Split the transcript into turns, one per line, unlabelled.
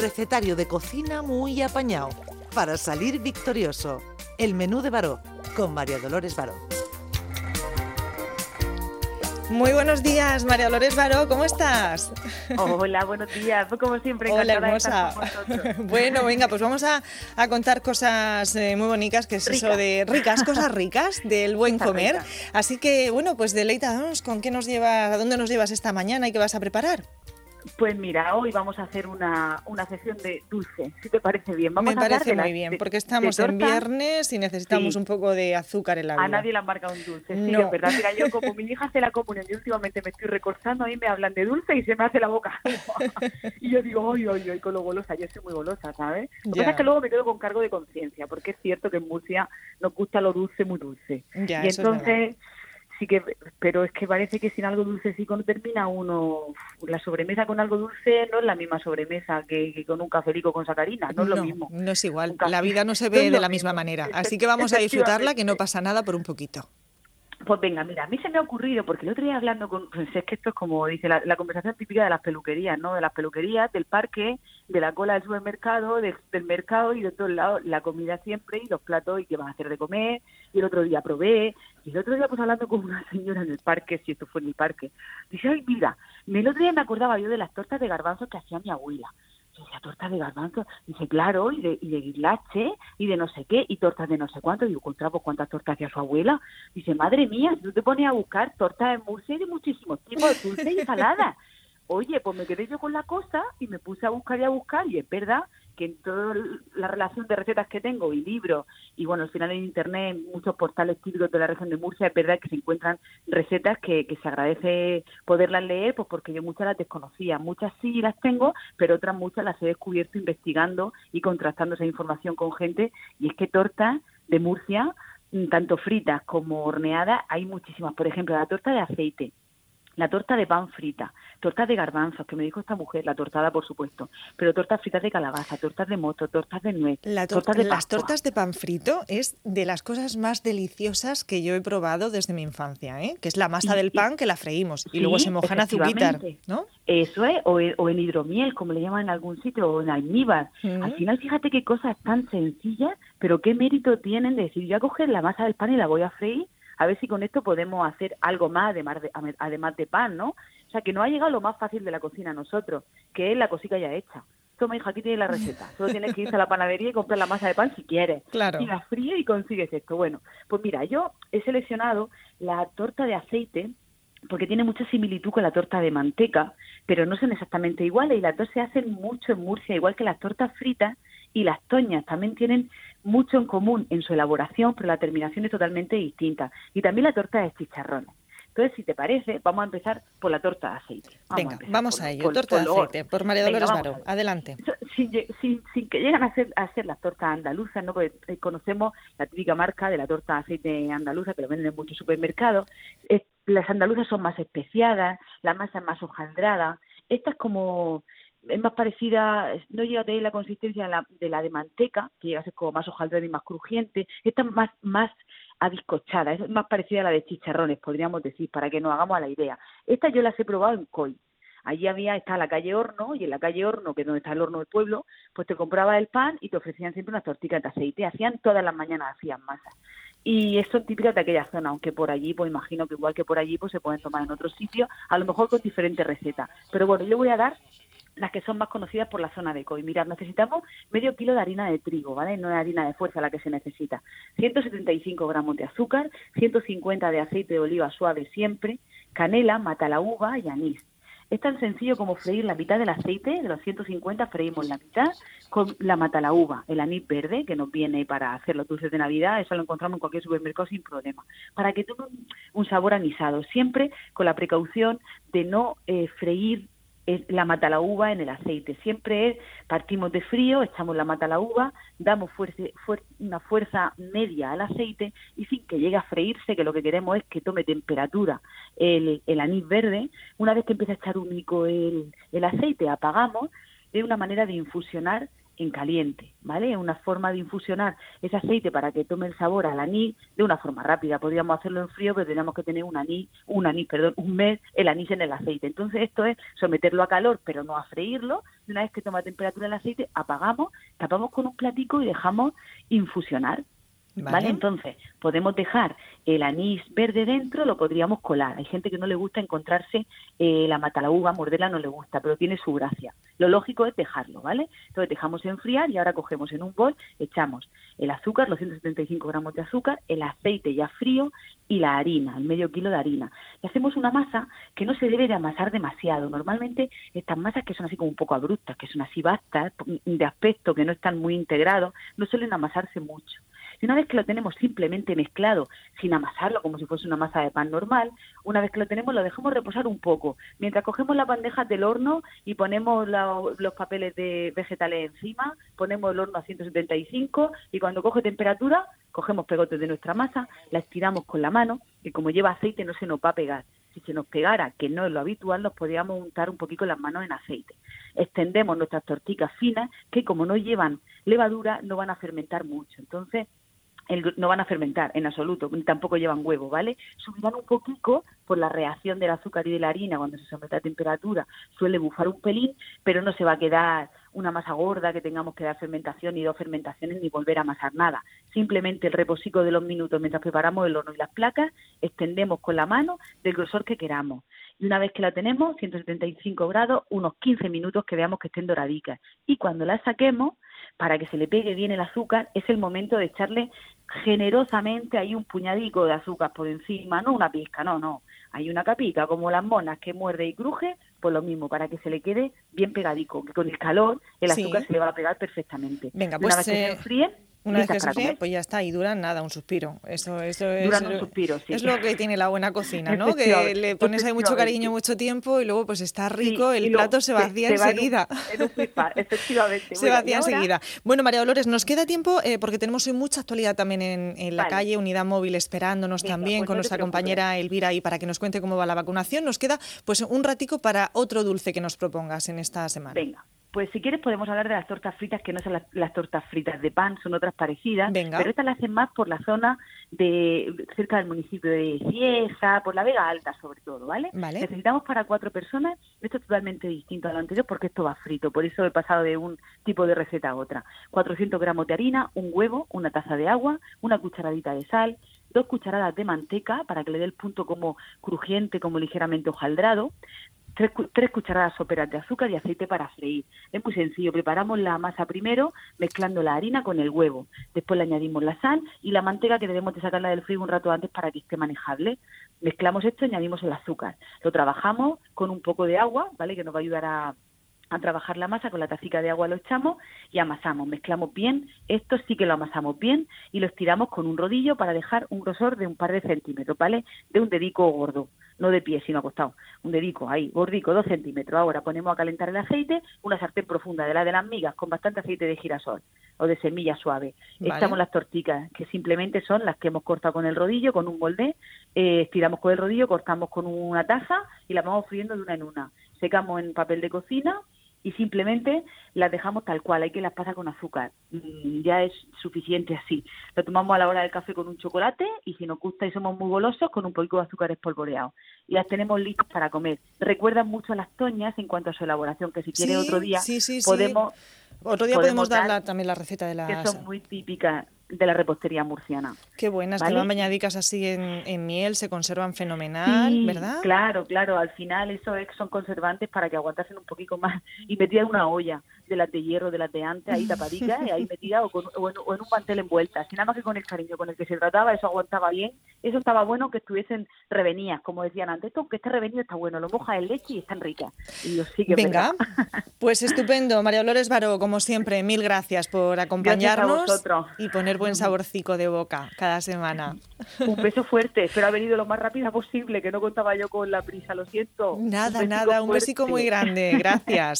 recetario de cocina muy apañado para salir victorioso. El menú de Baró con María Dolores Baró.
Muy buenos días, María Dolores Baró, ¿cómo estás?
Hola, buenos días. Como siempre,
Hola, hermosa. bueno, venga, pues vamos a, contar cosas eh, muy bonitas, que es eso de ricas, cosas ricas, del buen comer. Así que, bueno, pues deleítanos con qué nos llevas, a dónde nos llevas esta mañana y qué vas a preparar.
Pues mira, hoy vamos a hacer una, una sesión de dulce, si te parece bien. Vamos
Me parece muy bien, porque estamos en viernes y necesitamos un poco de azúcar en la vida.
A nadie le han marcado un dulce, sí, es verdad. Mira, yo como mi hija hace la comunión y últimamente me estoy recortando, a mí me hablan de dulce y se me hace la boca. y yo digo, oye, oye, oye, con lo golosa, yo soy muy golosa, ¿sabes? Lo que pasa es que luego me quedo con cargo de conciencia, porque es cierto que en Murcia nos gusta lo dulce muy dulce. y entonces sí que, pero es que parece que sin algo dulce sí no termina uno, la sobremesa con algo dulce no es la misma sobremesa que, con un cafelico con sacarina, no es lo mismo.
No es igual, la vida no se ve de la misma manera, así que vamos a disfrutarla que no pasa nada por un poquito.
Pues venga, mira, a mí se me ha ocurrido, porque el otro día hablando con, pues es que esto es como dice la, conversación típica de las peluquerías, ¿no? De las peluquerías, del parque, de la cola del supermercado, del mercado y de todos lados, la comida siempre y los platos y qué vas a hacer de comer. Y el otro día probé, y el otro día pues hablando con una señora en el parque, si esto fue en mi parque, dice, ay, mira, el otro día me acordaba yo de las tortas de garbanzos que hacía mi abuela la torta de garbanzo, dice, claro, y de, y de guislache, y de no sé qué, y tortas de no sé cuánto. Digo, contra, pues cuántas tortas hacía su abuela. Dice, madre mía, si tú te pones a buscar tortas de Murcia y de muchísimos tipos, dulce y salada. Oye, pues me quedé yo con la cosa y me puse a buscar y a buscar, y es verdad que en toda la relación de recetas que tengo y libros, y bueno, al final en Internet, muchos portales típicos de la región de Murcia, es verdad que se encuentran recetas que, que se agradece poderlas leer, pues porque yo muchas las desconocía. Muchas sí las tengo, pero otras muchas las he descubierto investigando y contrastando esa información con gente. Y es que tortas de Murcia, tanto fritas como horneadas, hay muchísimas. Por ejemplo, la torta de aceite la torta de pan frita, tortas de garbanzos, que me dijo esta mujer, la tortada por supuesto, pero tortas fritas de calabaza, tortas de moto, tortas de nuez, tortas de
Las tortas de pan frito es de las cosas más deliciosas que yo he probado desde mi infancia, ¿eh? que es la masa del pan que la freímos y luego se mojan azuquitar, ¿no?
Eso es, o, en hidromiel, como le llaman en algún sitio, o en almíbar. Al final, fíjate qué cosas tan sencillas, pero qué mérito tienen de decir, yo a coger la masa del pan y la voy a freír a ver si con esto podemos hacer algo más además de, además de pan, ¿no? O sea, que no ha llegado lo más fácil de la cocina a nosotros, que es la cosita ya hecha. Toma, hija, aquí tienes la receta. Solo tienes que irse a la panadería y comprar la masa de pan si quieres.
Claro.
Y la fríe y consigues esto. Bueno, pues mira, yo he seleccionado la torta de aceite porque tiene mucha similitud con la torta de manteca, pero no son exactamente iguales y las dos se hacen mucho en Murcia, igual que las tortas fritas y las toñas también tienen mucho en común en su elaboración, pero la terminación es totalmente distinta. Y también la torta de chicharrones. Entonces, si te parece, vamos a empezar por la torta de aceite.
Venga, vamos a ello. torta de aceite, por María Dolores Baro. Adelante.
Sin, que lleguen a ser, a ser las tortas andaluzas, ¿no? Porque eh, conocemos la típica marca de la torta de aceite andaluza, que lo venden en muchos supermercados. las andaluzas son más especiadas, la masa es más hojaldrada. Esta es como es más parecida, no llega a tener la consistencia de la de, la de manteca, que llega a ser como más hojaldrada y más crujiente, esta es más, más adiscochada, es más parecida a la de chicharrones, podríamos decir, para que nos hagamos a la idea. Esta yo las he probado en COI. Allí había, está la calle Horno, y en la calle Horno, que es donde está el horno del pueblo, pues te compraba el pan y te ofrecían siempre unas tortitas de aceite. Hacían todas las mañanas, hacían masa. Y son típicas de aquella zona, aunque por allí, pues imagino que igual que por allí, pues se pueden tomar en otros sitios, a lo mejor con diferentes recetas. Pero bueno, yo voy a dar las que son más conocidas por la zona de COI. Mirad, necesitamos medio kilo de harina de trigo, ¿vale? No es harina de fuerza la que se necesita. 175 gramos de azúcar, 150 de aceite de oliva suave siempre, canela, mata la uva y anís. Es tan sencillo como freír la mitad del aceite, de los 150 freímos la mitad con la mata la uva, el anís verde que nos viene para hacer los dulces de Navidad, eso lo encontramos en cualquier supermercado sin problema, para que tenga un sabor anisado, siempre con la precaución de no eh, freír es la mata la uva en el aceite. Siempre es, partimos de frío, echamos la mata la uva, damos fuerza, una fuerza media al aceite y sin que llegue a freírse, que lo que queremos es que tome temperatura el, el anís verde. Una vez que empieza a echar único el, el aceite, apagamos de una manera de infusionar en caliente, ¿vale? Una forma de infusionar ese aceite para que tome el sabor al anís de una forma rápida. Podríamos hacerlo en frío, pero tenemos que tener un anís, un anís, perdón, un mes el anís en el aceite. Entonces esto es someterlo a calor, pero no a freírlo. Una vez que toma temperatura el aceite, apagamos, tapamos con un platico y dejamos infusionar. Vale. Entonces, podemos dejar el anís verde dentro, lo podríamos colar. Hay gente que no le gusta encontrarse eh, la matalaúva, morderla no le gusta, pero tiene su gracia. Lo lógico es dejarlo, ¿vale? Entonces dejamos enfriar y ahora cogemos en un bol, echamos el azúcar, los 175 gramos de azúcar, el aceite ya frío y la harina, el medio kilo de harina. Y hacemos una masa que no se debe de amasar demasiado. Normalmente estas masas que son así como un poco abruptas, que son así vastas, de aspecto, que no están muy integrados, no suelen amasarse mucho. Y una vez que lo tenemos simplemente mezclado, sin amasarlo como si fuese una masa de pan normal, una vez que lo tenemos lo dejamos reposar un poco. Mientras cogemos las bandejas del horno y ponemos los papeles de vegetales encima, ponemos el horno a 175 y cuando coge temperatura, cogemos pegotes de nuestra masa, la estiramos con la mano, y como lleva aceite no se nos va a pegar si se nos pegara, que no es lo habitual, nos podríamos untar un poquito las manos en aceite. Extendemos nuestras torticas finas, que como no llevan levadura, no van a fermentar mucho. Entonces, no van a fermentar en absoluto, ni tampoco llevan huevo, ¿vale? Subirán un poquito por la reacción del azúcar y de la harina cuando se somete a temperatura, suele bufar un pelín, pero no se va a quedar una masa gorda que tengamos que dar fermentación y dos fermentaciones ni volver a amasar nada. Simplemente el reposico de los minutos mientras preparamos el horno y las placas, extendemos con la mano del grosor que queramos. Y una vez que la tenemos, 175 grados, unos 15 minutos que veamos que estén doradicas. Y cuando la saquemos, para que se le pegue bien el azúcar, es el momento de echarle generosamente ahí un puñadico de azúcar por encima, no una pizca, no, no. Hay una capita, como las monas que muerde y cruje, pues lo mismo, para que se le quede bien pegadico, que con el calor el azúcar se le va a pegar perfectamente.
Venga, pues una vez que se enfríe, una vez que se fríe, pues ya está, y duran nada, un suspiro. Eso, eso es,
un suspiro, sí.
Es lo que tiene la buena cocina, ¿no? que le pones ahí mucho cariño, mucho tiempo y luego pues está rico, el plato se vacía enseguida.
efectivamente.
se vacía enseguida. Bueno, María Dolores, nos queda tiempo eh, porque tenemos hoy mucha actualidad también en, la calle, Unidad Móvil esperándonos también pues con nuestra compañera Elvira y para que nos cuente cómo va la vacunación. Nos queda pues un ratico para otro dulce que nos propongas en esta semana.
Venga. Pues si quieres podemos hablar de las tortas fritas, que no son las, tortas fritas de pan, son otras parecidas, pero estas las hacen más por la zona de cerca del municipio de Cieza, por la Vega Alta sobre todo, ¿vale? Necesitamos para cuatro personas, esto es totalmente distinto a lo anterior porque esto va frito, por eso he pasado de un tipo de receta a otra. 400 gramos de harina, un huevo, una taza de agua, una cucharadita de sal, dos cucharadas de manteca para que le dé el punto como crujiente, como ligeramente hojaldrado, tres, cucharadas soperas de azúcar y aceite para freír. Es muy sencillo, preparamos la masa primero mezclando la harina con el huevo, después le añadimos la sal y la manteca que debemos de sacarla del frío un rato antes para que esté manejable. Mezclamos esto y añadimos el azúcar. Lo trabajamos con un poco de agua, ¿vale? Que nos va a ayudar a, a trabajar la masa, con la tacica de agua lo echamos y amasamos, mezclamos bien, esto sí que lo amasamos bien y lo estiramos con un rodillo para dejar un grosor de un par de centímetros, ¿vale? De un dedico gordo, no de pie, sino acostado, un dedico ahí, gordico, dos centímetros. Ahora ponemos a calentar el aceite, una sartén profunda de la de las migas con bastante aceite de girasol o de semilla suave. Echamos las torticas, que simplemente son las que hemos cortado con el rodillo, con un molde, eh, estiramos con el rodillo, cortamos con una taza y las vamos friendo de una en una. Secamos en papel de cocina y simplemente las dejamos tal cual, hay que las pasar con azúcar, mm, ya es suficiente así. Lo tomamos a la hora del café con un chocolate y si nos gusta y somos muy golosos, con un poquito de azúcar espolvoreado. Y las tenemos listas para comer. Recuerdan mucho a las toñas en cuanto a su elaboración, que si quiere otro día podemos...
Otro día podemos, dar también la receta de las...
Que son muy típicas de la repostería murciana.
Qué buenas, que van bañadicas así en, miel, se conservan fenomenal, ¿verdad?
Claro, claro, al final eso son conservantes para que aguantasen un poquito más. Y metida en una olla de las de hierro, de las de antes, ahí tapadita, y ahí metida o, en, un mantel envuelta, así nada más que con el cariño con el que se trataba, eso aguantaba bien, eso estaba bueno que estuviesen revenidas, como decían antes, esto que esté revenido está bueno, lo moja en leche y están ricas. Y yo sí que
Venga, pues estupendo, María Dolores Baró, como siempre, mil gracias por acompañarnos y poner buen saborcico de boca cada semana.
Un beso fuerte, espero haber ido lo más rápida posible, que no contaba yo con la prisa, lo siento.
Nada, nada, un besico muy grande, gracias.